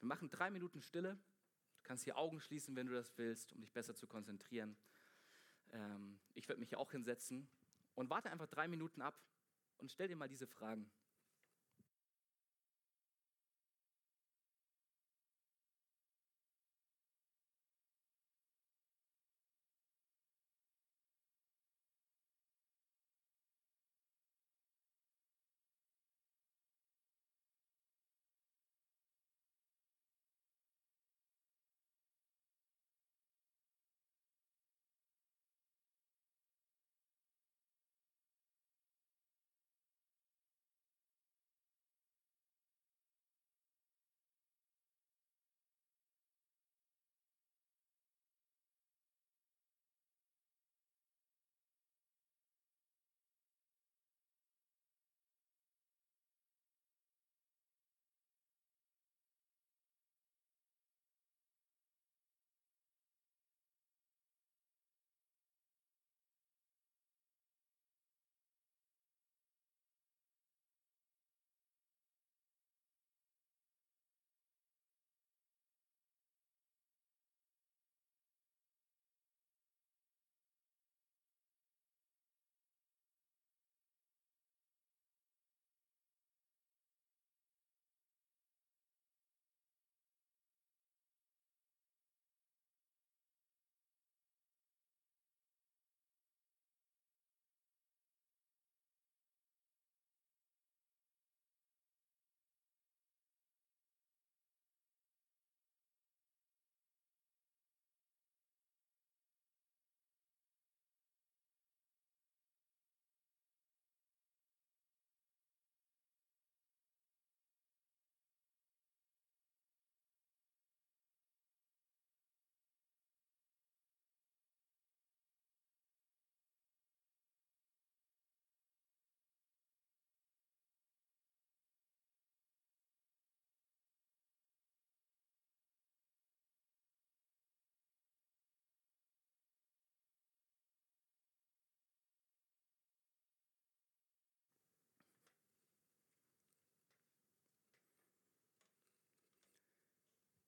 Wir machen drei Minuten Stille. Du kannst die Augen schließen, wenn du das willst, um dich besser zu konzentrieren. Ähm, ich werde mich auch hinsetzen und warte einfach drei Minuten ab und stell dir mal diese Fragen.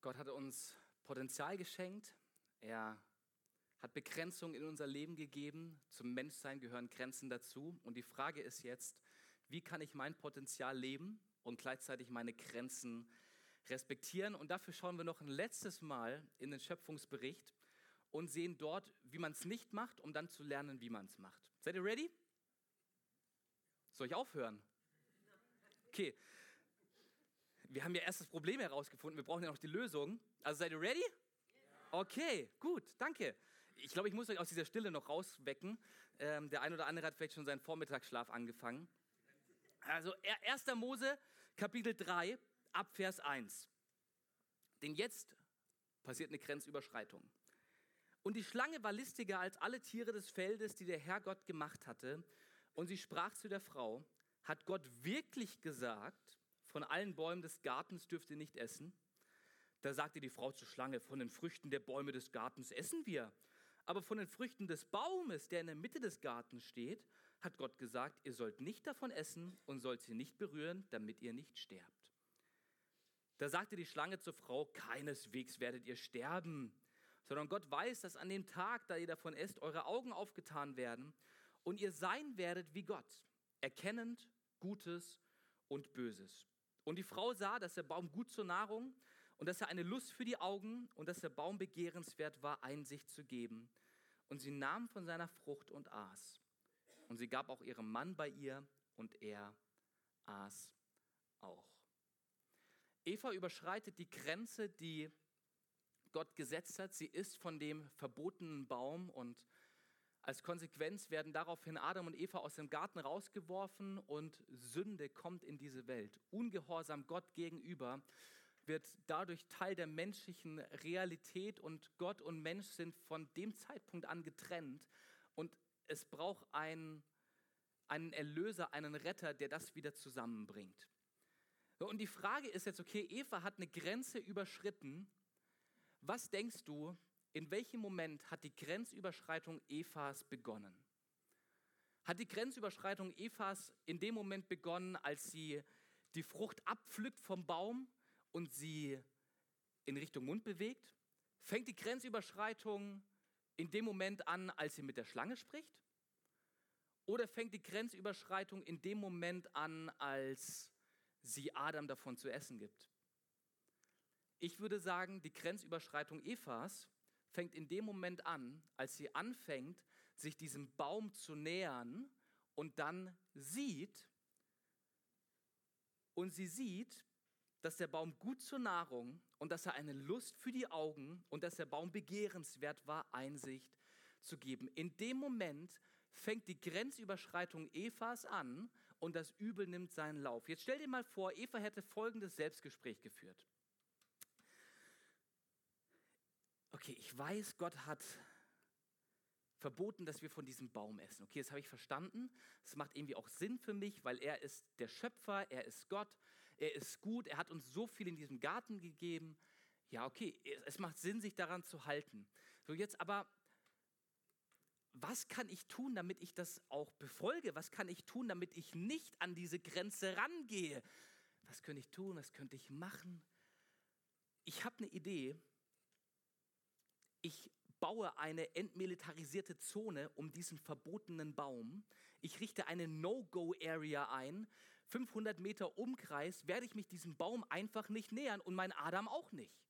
Gott hat uns Potenzial geschenkt. Er hat Begrenzung in unser Leben gegeben. Zum Menschsein gehören Grenzen dazu. Und die Frage ist jetzt, wie kann ich mein Potenzial leben und gleichzeitig meine Grenzen respektieren? Und dafür schauen wir noch ein letztes Mal in den Schöpfungsbericht und sehen dort, wie man es nicht macht, um dann zu lernen, wie man es macht. Seid ihr ready? Soll ich aufhören? Okay, wir haben ja erst das Problem herausgefunden, wir brauchen ja noch die Lösung. Also seid ihr ready? Okay, gut, danke. Ich glaube, ich muss euch aus dieser Stille noch rauswecken. Ähm, der ein oder andere hat vielleicht schon seinen Vormittagsschlaf angefangen. Also 1. Mose, Kapitel 3, ab Vers 1. Denn jetzt passiert eine Grenzüberschreitung. Und die Schlange war listiger als alle Tiere des Feldes, die der Herr Gott gemacht hatte. Und sie sprach zu der Frau, hat Gott wirklich gesagt, von allen Bäumen des Gartens dürft ihr nicht essen. Da sagte die Frau zur Schlange, von den Früchten der Bäume des Gartens essen wir. Aber von den Früchten des Baumes, der in der Mitte des Gartens steht, hat Gott gesagt, ihr sollt nicht davon essen und sollt sie nicht berühren, damit ihr nicht sterbt. Da sagte die Schlange zur Frau, keineswegs werdet ihr sterben, sondern Gott weiß, dass an dem Tag, da ihr davon esst, eure Augen aufgetan werden und ihr sein werdet wie Gott, erkennend Gutes und Böses. Und die Frau sah, dass der Baum gut zur Nahrung und dass er eine Lust für die Augen und dass der Baum begehrenswert war, Einsicht zu geben. Und sie nahm von seiner Frucht und aß. Und sie gab auch ihrem Mann bei ihr und er aß auch. Eva überschreitet die Grenze, die Gott gesetzt hat. Sie isst von dem verbotenen Baum und als Konsequenz werden daraufhin Adam und Eva aus dem Garten rausgeworfen und Sünde kommt in diese Welt. Ungehorsam Gott gegenüber wird dadurch Teil der menschlichen Realität und Gott und Mensch sind von dem Zeitpunkt an getrennt und es braucht einen, einen Erlöser, einen Retter, der das wieder zusammenbringt. Und die Frage ist jetzt, okay, Eva hat eine Grenze überschritten. Was denkst du, in welchem Moment hat die Grenzüberschreitung Evas begonnen? Hat die Grenzüberschreitung Evas in dem Moment begonnen, als sie die Frucht abpflückt vom Baum und sie in Richtung Mund bewegt? Fängt die Grenzüberschreitung in dem Moment an, als sie mit der Schlange spricht? Oder fängt die Grenzüberschreitung in dem Moment an, als sie Adam davon zu essen gibt? Ich würde sagen, die Grenzüberschreitung Evas fängt in dem Moment an, als sie anfängt, sich diesem Baum zu nähern und dann sieht, und sie sieht, dass der Baum gut zur Nahrung und dass er eine Lust für die Augen und dass der Baum begehrenswert war, Einsicht zu geben. In dem Moment fängt die Grenzüberschreitung Evas an und das Übel nimmt seinen Lauf. Jetzt stell dir mal vor, Eva hätte folgendes Selbstgespräch geführt. Okay, ich weiß, Gott hat verboten, dass wir von diesem Baum essen. Okay, das habe ich verstanden. Das macht irgendwie auch Sinn für mich, weil er ist der Schöpfer, er ist Gott, er ist gut, er hat uns so viel in diesem Garten gegeben. Ja, okay, es macht Sinn, sich daran zu halten. So, jetzt aber, was kann ich tun, damit ich das auch befolge? Was kann ich tun, damit ich nicht an diese Grenze rangehe? Was könnte ich tun? Was könnte ich machen? Ich habe eine Idee, ich baue eine entmilitarisierte Zone um diesen verbotenen Baum. Ich richte eine No-Go-Area ein. 500 Meter Umkreis werde ich mich diesem Baum einfach nicht nähern und mein Adam auch nicht.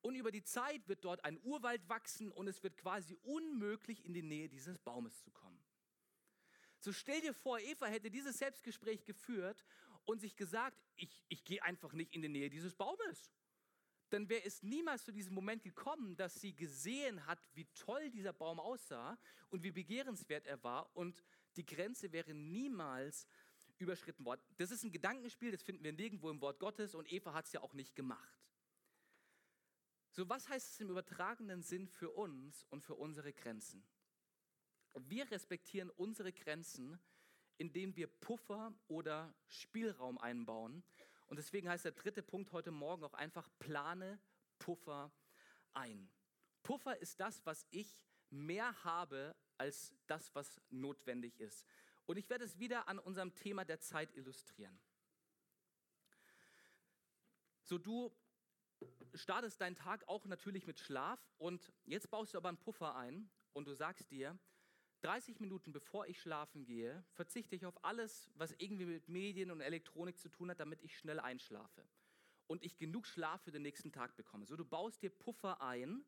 Und über die Zeit wird dort ein Urwald wachsen und es wird quasi unmöglich, in die Nähe dieses Baumes zu kommen. So stell dir vor, Eva hätte dieses Selbstgespräch geführt und sich gesagt, ich, ich gehe einfach nicht in die Nähe dieses Baumes dann wäre es niemals zu diesem Moment gekommen, dass sie gesehen hat, wie toll dieser Baum aussah und wie begehrenswert er war und die Grenze wäre niemals überschritten worden. Das ist ein Gedankenspiel, das finden wir nirgendwo im Wort Gottes und Eva hat es ja auch nicht gemacht. So, was heißt es im übertragenen Sinn für uns und für unsere Grenzen? Wir respektieren unsere Grenzen, indem wir Puffer oder Spielraum einbauen und deswegen heißt der dritte Punkt heute Morgen auch einfach, plane Puffer ein. Puffer ist das, was ich mehr habe als das, was notwendig ist. Und ich werde es wieder an unserem Thema der Zeit illustrieren. So du startest deinen Tag auch natürlich mit Schlaf und jetzt baust du aber einen Puffer ein und du sagst dir, 30 Minuten bevor ich schlafen gehe, verzichte ich auf alles, was irgendwie mit Medien und Elektronik zu tun hat, damit ich schnell einschlafe und ich genug Schlaf für den nächsten Tag bekomme. So, du baust dir Puffer ein,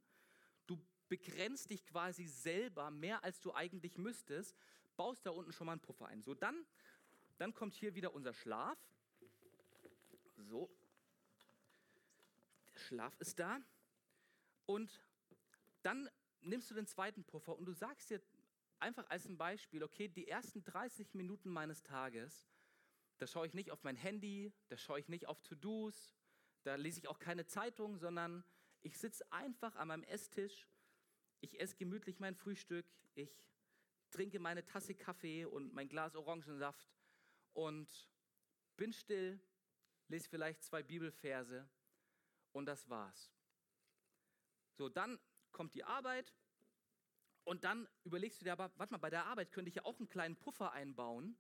du begrenzt dich quasi selber mehr, als du eigentlich müsstest, baust da unten schon mal einen Puffer ein. So, dann, dann kommt hier wieder unser Schlaf. So, der Schlaf ist da. Und dann nimmst du den zweiten Puffer und du sagst dir einfach als ein Beispiel, okay, die ersten 30 Minuten meines Tages, da schaue ich nicht auf mein Handy, da schaue ich nicht auf To-Dos, da lese ich auch keine Zeitung, sondern ich sitze einfach an meinem Esstisch, ich esse gemütlich mein Frühstück, ich trinke meine Tasse Kaffee und mein Glas Orangensaft und bin still, lese vielleicht zwei Bibelverse und das war's. So, dann kommt die Arbeit und dann überlegst du dir aber, warte mal, bei der Arbeit könnte ich ja auch einen kleinen Puffer einbauen,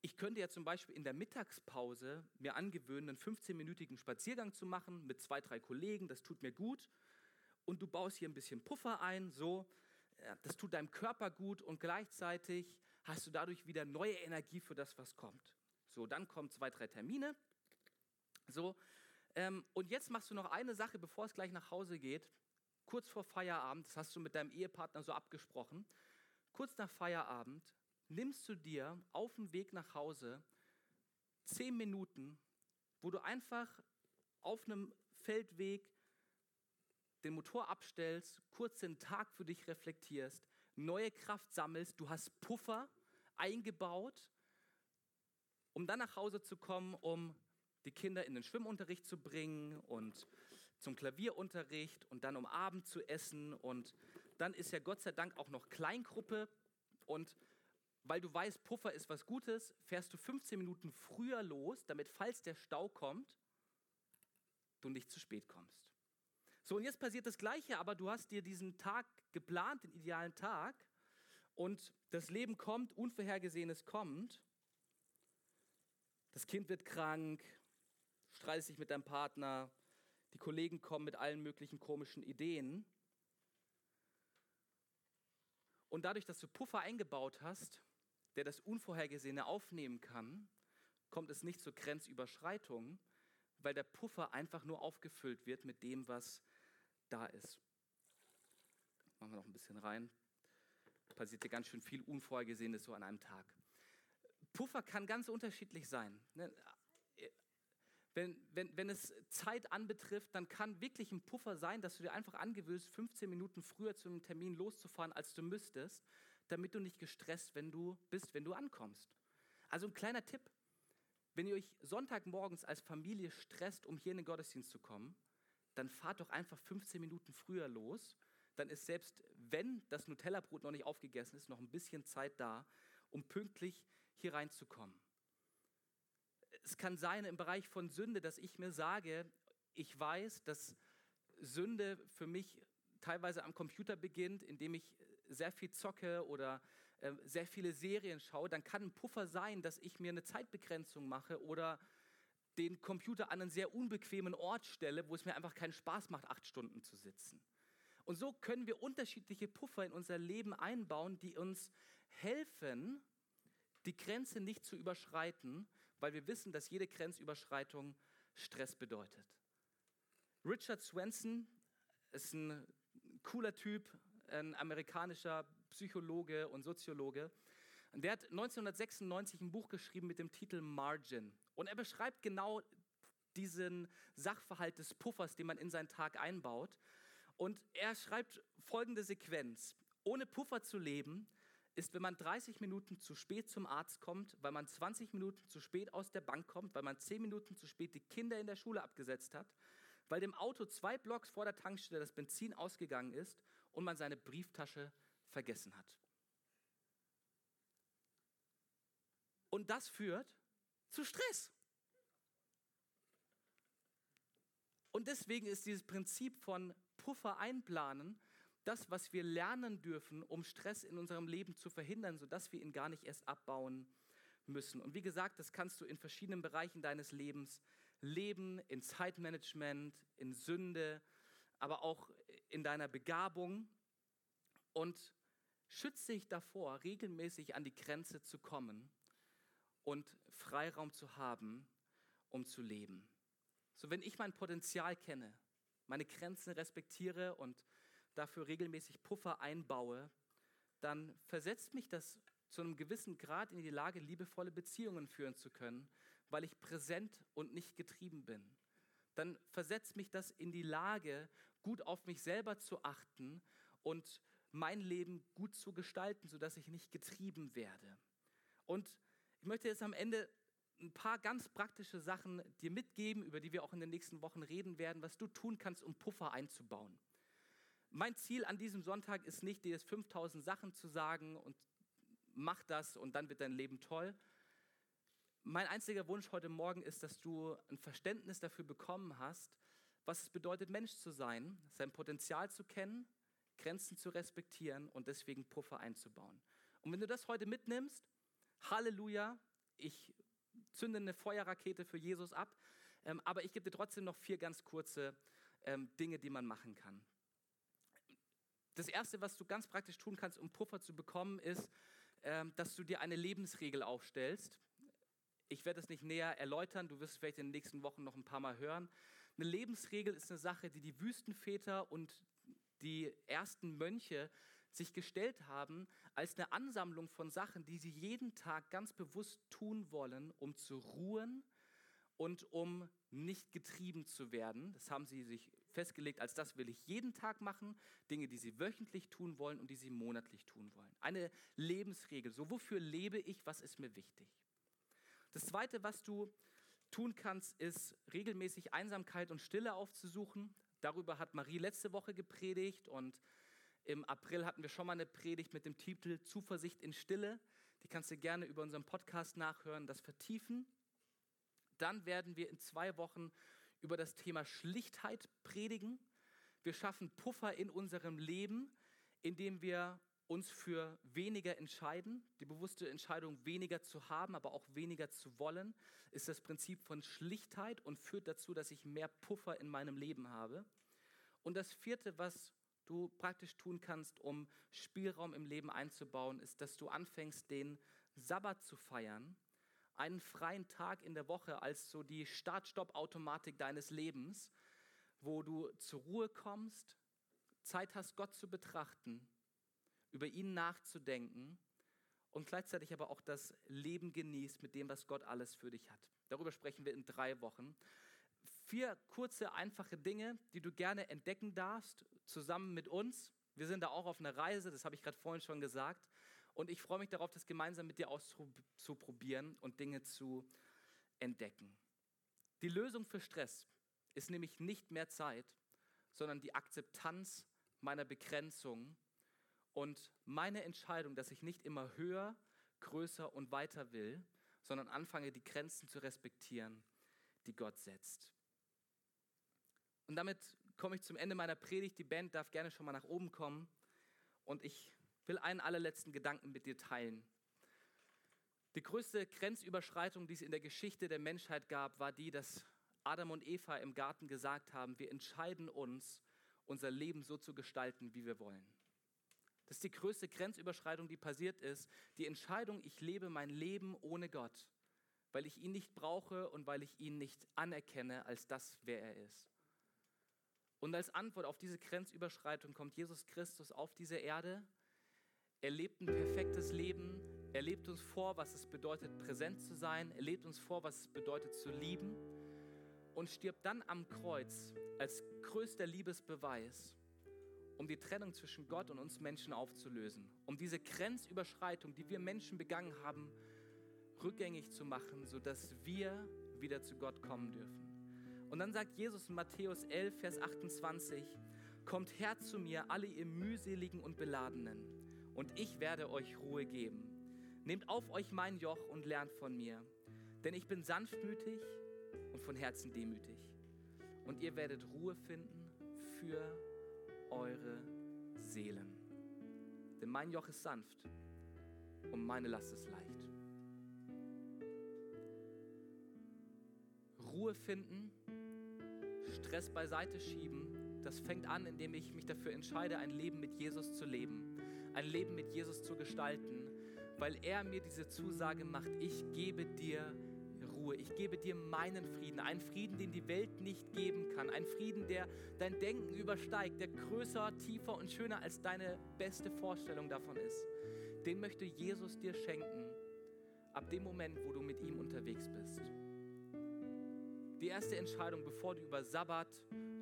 ich könnte ja zum Beispiel in der Mittagspause mir angewöhnen, einen 15-minütigen Spaziergang zu machen mit zwei, drei Kollegen, das tut mir gut. Und du baust hier ein bisschen Puffer ein, so, das tut deinem Körper gut und gleichzeitig hast du dadurch wieder neue Energie für das, was kommt. So, dann kommen zwei, drei Termine. So, ähm, und jetzt machst du noch eine Sache, bevor es gleich nach Hause geht. Kurz vor Feierabend, das hast du mit deinem Ehepartner so abgesprochen. Kurz nach Feierabend nimmst du dir auf dem Weg nach Hause zehn Minuten, wo du einfach auf einem Feldweg den Motor abstellst, kurz den Tag für dich reflektierst, neue Kraft sammelst, du hast Puffer eingebaut, um dann nach Hause zu kommen, um die Kinder in den Schwimmunterricht zu bringen und zum Klavierunterricht und dann um Abend zu essen und dann ist ja Gott sei Dank auch noch Kleingruppe und weil du weißt, Puffer ist was Gutes, fährst du 15 Minuten früher los, damit, falls der Stau kommt, du nicht zu spät kommst. So, und jetzt passiert das Gleiche, aber du hast dir diesen Tag geplant, den idealen Tag, und das Leben kommt, Unvorhergesehenes kommt. Das Kind wird krank, streitest dich mit deinem Partner, die Kollegen kommen mit allen möglichen komischen Ideen. Und dadurch, dass du Puffer eingebaut hast, der das Unvorhergesehene aufnehmen kann, kommt es nicht zur Grenzüberschreitung, weil der Puffer einfach nur aufgefüllt wird mit dem, was da ist. Machen wir noch ein bisschen rein. Passiert ja ganz schön viel Unvorhergesehenes so an einem Tag. Puffer kann ganz unterschiedlich sein. Wenn, wenn, wenn es Zeit anbetrifft, dann kann wirklich ein Puffer sein, dass du dir einfach angewöhnst, 15 Minuten früher zu einem Termin loszufahren, als du müsstest, damit du nicht gestresst wenn du bist, wenn du ankommst. Also ein kleiner Tipp, wenn ihr euch Sonntagmorgens als Familie stresst, um hier in den Gottesdienst zu kommen, dann fahrt doch einfach 15 Minuten früher los. Dann ist selbst, wenn das Nutella-Brot noch nicht aufgegessen ist, noch ein bisschen Zeit da, um pünktlich hier reinzukommen. Es kann sein im Bereich von Sünde, dass ich mir sage, ich weiß, dass Sünde für mich teilweise am Computer beginnt, indem ich sehr viel zocke oder äh, sehr viele Serien schaue, dann kann ein Puffer sein, dass ich mir eine Zeitbegrenzung mache oder den Computer an einen sehr unbequemen Ort stelle, wo es mir einfach keinen Spaß macht, acht Stunden zu sitzen. Und so können wir unterschiedliche Puffer in unser Leben einbauen, die uns helfen, die Grenze nicht zu überschreiten, weil wir wissen, dass jede Grenzüberschreitung Stress bedeutet. Richard Swenson ist ein cooler Typ, ein amerikanischer Psychologe und Soziologe. Und der hat 1996 ein Buch geschrieben mit dem Titel Margin. Und er beschreibt genau diesen Sachverhalt des Puffers, den man in seinen Tag einbaut. Und er schreibt folgende Sequenz. Ohne Puffer zu leben, ist, wenn man 30 Minuten zu spät zum Arzt kommt, weil man 20 Minuten zu spät aus der Bank kommt, weil man 10 Minuten zu spät die Kinder in der Schule abgesetzt hat, weil dem Auto zwei Blocks vor der Tankstelle das Benzin ausgegangen ist und man seine Brieftasche vergessen hat. Und das führt zu Stress. Und deswegen ist dieses Prinzip von Puffer einplanen das, was wir lernen dürfen, um Stress in unserem Leben zu verhindern, sodass wir ihn gar nicht erst abbauen müssen. Und wie gesagt, das kannst du in verschiedenen Bereichen deines Lebens Leben, in Zeitmanagement, in Sünde, aber auch in deiner Begabung und schütze dich davor, regelmäßig an die Grenze zu kommen und Freiraum zu haben, um zu leben. So, wenn ich mein Potenzial kenne, meine Grenzen respektiere und dafür regelmäßig Puffer einbaue, dann versetzt mich das zu einem gewissen Grad in die Lage, liebevolle Beziehungen führen zu können, weil ich präsent und nicht getrieben bin. Dann versetzt mich das in die Lage, gut auf mich selber zu achten und mein Leben gut zu gestalten, sodass ich nicht getrieben werde. Und ich möchte jetzt am Ende ein paar ganz praktische Sachen dir mitgeben, über die wir auch in den nächsten Wochen reden werden, was du tun kannst, um Puffer einzubauen. Mein Ziel an diesem Sonntag ist nicht, dir jetzt 5000 Sachen zu sagen und mach das und dann wird dein Leben toll. Mein einziger Wunsch heute Morgen ist, dass du ein Verständnis dafür bekommen hast, was es bedeutet, Mensch zu sein, sein Potenzial zu kennen, Grenzen zu respektieren und deswegen Puffer einzubauen. Und wenn du das heute mitnimmst, Halleluja, ich zünde eine Feuerrakete für Jesus ab, ähm, aber ich gebe dir trotzdem noch vier ganz kurze ähm, Dinge, die man machen kann. Das Erste, was du ganz praktisch tun kannst, um Puffer zu bekommen, ist, ähm, dass du dir eine Lebensregel aufstellst. Ich werde es nicht näher erläutern, du wirst es vielleicht in den nächsten Wochen noch ein paar Mal hören. Eine Lebensregel ist eine Sache, die die Wüstenväter und die ersten Mönche sich gestellt haben als eine Ansammlung von Sachen, die sie jeden Tag ganz bewusst tun wollen, um zu ruhen und um nicht getrieben zu werden. Das haben sie sich festgelegt, als das will ich jeden Tag machen, Dinge, die sie wöchentlich tun wollen und die sie monatlich tun wollen. Eine Lebensregel, so wofür lebe ich, was ist mir wichtig. Das Zweite, was du tun kannst, ist regelmäßig Einsamkeit und Stille aufzusuchen. Darüber hat Marie letzte Woche gepredigt und im April hatten wir schon mal eine Predigt mit dem Titel Zuversicht in Stille. Die kannst du gerne über unseren Podcast nachhören, das vertiefen. Dann werden wir in zwei Wochen über das Thema Schlichtheit predigen. Wir schaffen Puffer in unserem Leben, indem wir uns für weniger entscheiden. Die bewusste Entscheidung, weniger zu haben, aber auch weniger zu wollen, ist das Prinzip von Schlichtheit und führt dazu, dass ich mehr Puffer in meinem Leben habe. Und das vierte, was du praktisch tun kannst, um Spielraum im Leben einzubauen, ist, dass du anfängst, den Sabbat zu feiern einen freien Tag in der Woche als so die Start-Stopp-Automatik deines Lebens, wo du zur Ruhe kommst, Zeit hast, Gott zu betrachten, über ihn nachzudenken und gleichzeitig aber auch das Leben genießt mit dem, was Gott alles für dich hat. Darüber sprechen wir in drei Wochen. Vier kurze, einfache Dinge, die du gerne entdecken darfst, zusammen mit uns. Wir sind da auch auf einer Reise, das habe ich gerade vorhin schon gesagt. Und ich freue mich darauf, das gemeinsam mit dir auszuprobieren und Dinge zu entdecken. Die Lösung für Stress ist nämlich nicht mehr Zeit, sondern die Akzeptanz meiner Begrenzung und meine Entscheidung, dass ich nicht immer höher, größer und weiter will, sondern anfange, die Grenzen zu respektieren, die Gott setzt. Und damit komme ich zum Ende meiner Predigt. Die Band darf gerne schon mal nach oben kommen. Und ich will einen allerletzten Gedanken mit dir teilen. Die größte Grenzüberschreitung, die es in der Geschichte der Menschheit gab, war die, dass Adam und Eva im Garten gesagt haben, wir entscheiden uns, unser Leben so zu gestalten, wie wir wollen. Das ist die größte Grenzüberschreitung, die passiert ist. Die Entscheidung, ich lebe mein Leben ohne Gott, weil ich ihn nicht brauche und weil ich ihn nicht anerkenne als das, wer er ist. Und als Antwort auf diese Grenzüberschreitung kommt Jesus Christus auf diese Erde er lebt ein perfektes Leben. Er lebt uns vor, was es bedeutet, präsent zu sein. Er lebt uns vor, was es bedeutet, zu lieben. Und stirbt dann am Kreuz als größter Liebesbeweis, um die Trennung zwischen Gott und uns Menschen aufzulösen. Um diese Grenzüberschreitung, die wir Menschen begangen haben, rückgängig zu machen, sodass wir wieder zu Gott kommen dürfen. Und dann sagt Jesus in Matthäus 11, Vers 28, Kommt her zu mir, alle ihr mühseligen und beladenen und ich werde euch Ruhe geben. Nehmt auf euch mein Joch und lernt von mir, denn ich bin sanftmütig und von Herzen demütig. Und ihr werdet Ruhe finden für eure Seelen. Denn mein Joch ist sanft und meine Last ist leicht. Ruhe finden, Stress beiseite schieben, das fängt an, indem ich mich dafür entscheide, ein Leben mit Jesus zu leben, ein Leben mit Jesus zu gestalten, weil er mir diese Zusage macht, ich gebe dir Ruhe, ich gebe dir meinen Frieden, einen Frieden, den die Welt nicht geben kann, einen Frieden, der dein Denken übersteigt, der größer, tiefer und schöner als deine beste Vorstellung davon ist. Den möchte Jesus dir schenken, ab dem Moment, wo du mit ihm unterwegs bist. Die erste Entscheidung, bevor du über Sabbat,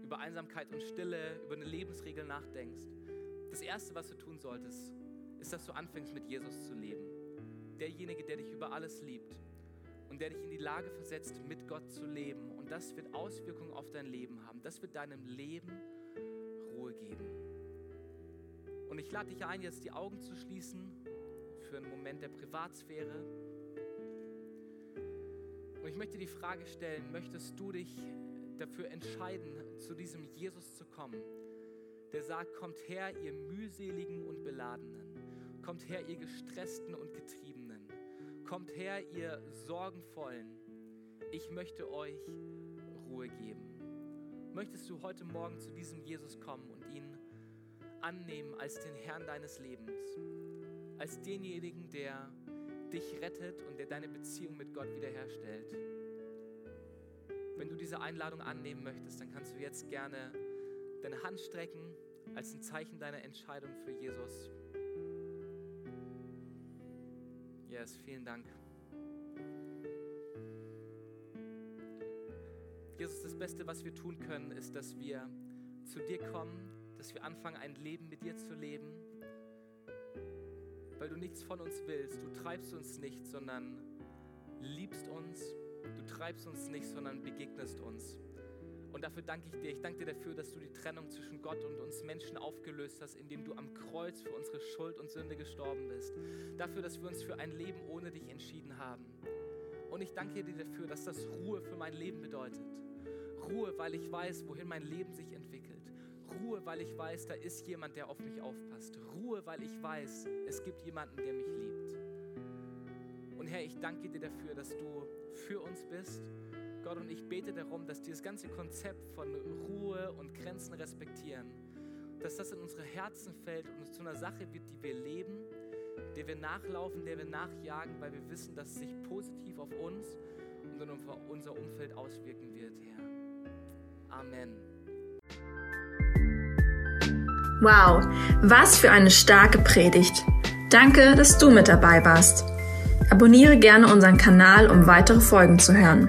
über Einsamkeit und Stille, über eine Lebensregel nachdenkst, das erste, was du tun solltest, ist, dass du anfängst mit Jesus zu leben. Derjenige, der dich über alles liebt und der dich in die Lage versetzt, mit Gott zu leben. Und das wird Auswirkungen auf dein Leben haben. Das wird deinem Leben Ruhe geben. Und ich lade dich ein, jetzt die Augen zu schließen für einen Moment der Privatsphäre. Und ich möchte die Frage stellen, möchtest du dich dafür entscheiden, zu diesem Jesus zu kommen, der sagt, kommt her, ihr mühseligen und beladenen, kommt her, ihr gestressten und getriebenen, kommt her, ihr sorgenvollen, ich möchte euch Ruhe geben. Möchtest du heute Morgen zu diesem Jesus kommen und ihn annehmen als den Herrn deines Lebens, als denjenigen, der dich rettet und der deine Beziehung mit Gott wiederherstellt. Wenn du diese Einladung annehmen möchtest, dann kannst du jetzt gerne deine Hand strecken als ein Zeichen deiner Entscheidung für Jesus. Yes, vielen Dank. Jesus, das Beste, was wir tun können, ist, dass wir zu dir kommen, dass wir anfangen, ein Leben mit dir zu leben weil du nichts von uns willst. Du treibst uns nicht, sondern liebst uns. Du treibst uns nicht, sondern begegnest uns. Und dafür danke ich dir. Ich danke dir dafür, dass du die Trennung zwischen Gott und uns Menschen aufgelöst hast, indem du am Kreuz für unsere Schuld und Sünde gestorben bist. Dafür, dass wir uns für ein Leben ohne dich entschieden haben. Und ich danke dir dafür, dass das Ruhe für mein Leben bedeutet. Ruhe, weil ich weiß, wohin mein Leben sich entwickelt. Ruhe, weil ich weiß, da ist jemand, der auf mich aufpasst. Ruhe, weil ich weiß, es gibt jemanden, der mich liebt. Und Herr, ich danke dir dafür, dass du für uns bist. Gott, und ich bete darum, dass dieses ganze Konzept von Ruhe und Grenzen respektieren, dass das in unsere Herzen fällt und zu einer Sache wird, die wir leben, der wir nachlaufen, der wir nachjagen, weil wir wissen, dass es sich positiv auf uns und auf unser Umfeld auswirken wird, Herr. Amen.
Wow, was für eine starke Predigt. Danke, dass du mit dabei warst. Abonniere gerne unseren Kanal, um weitere Folgen zu hören.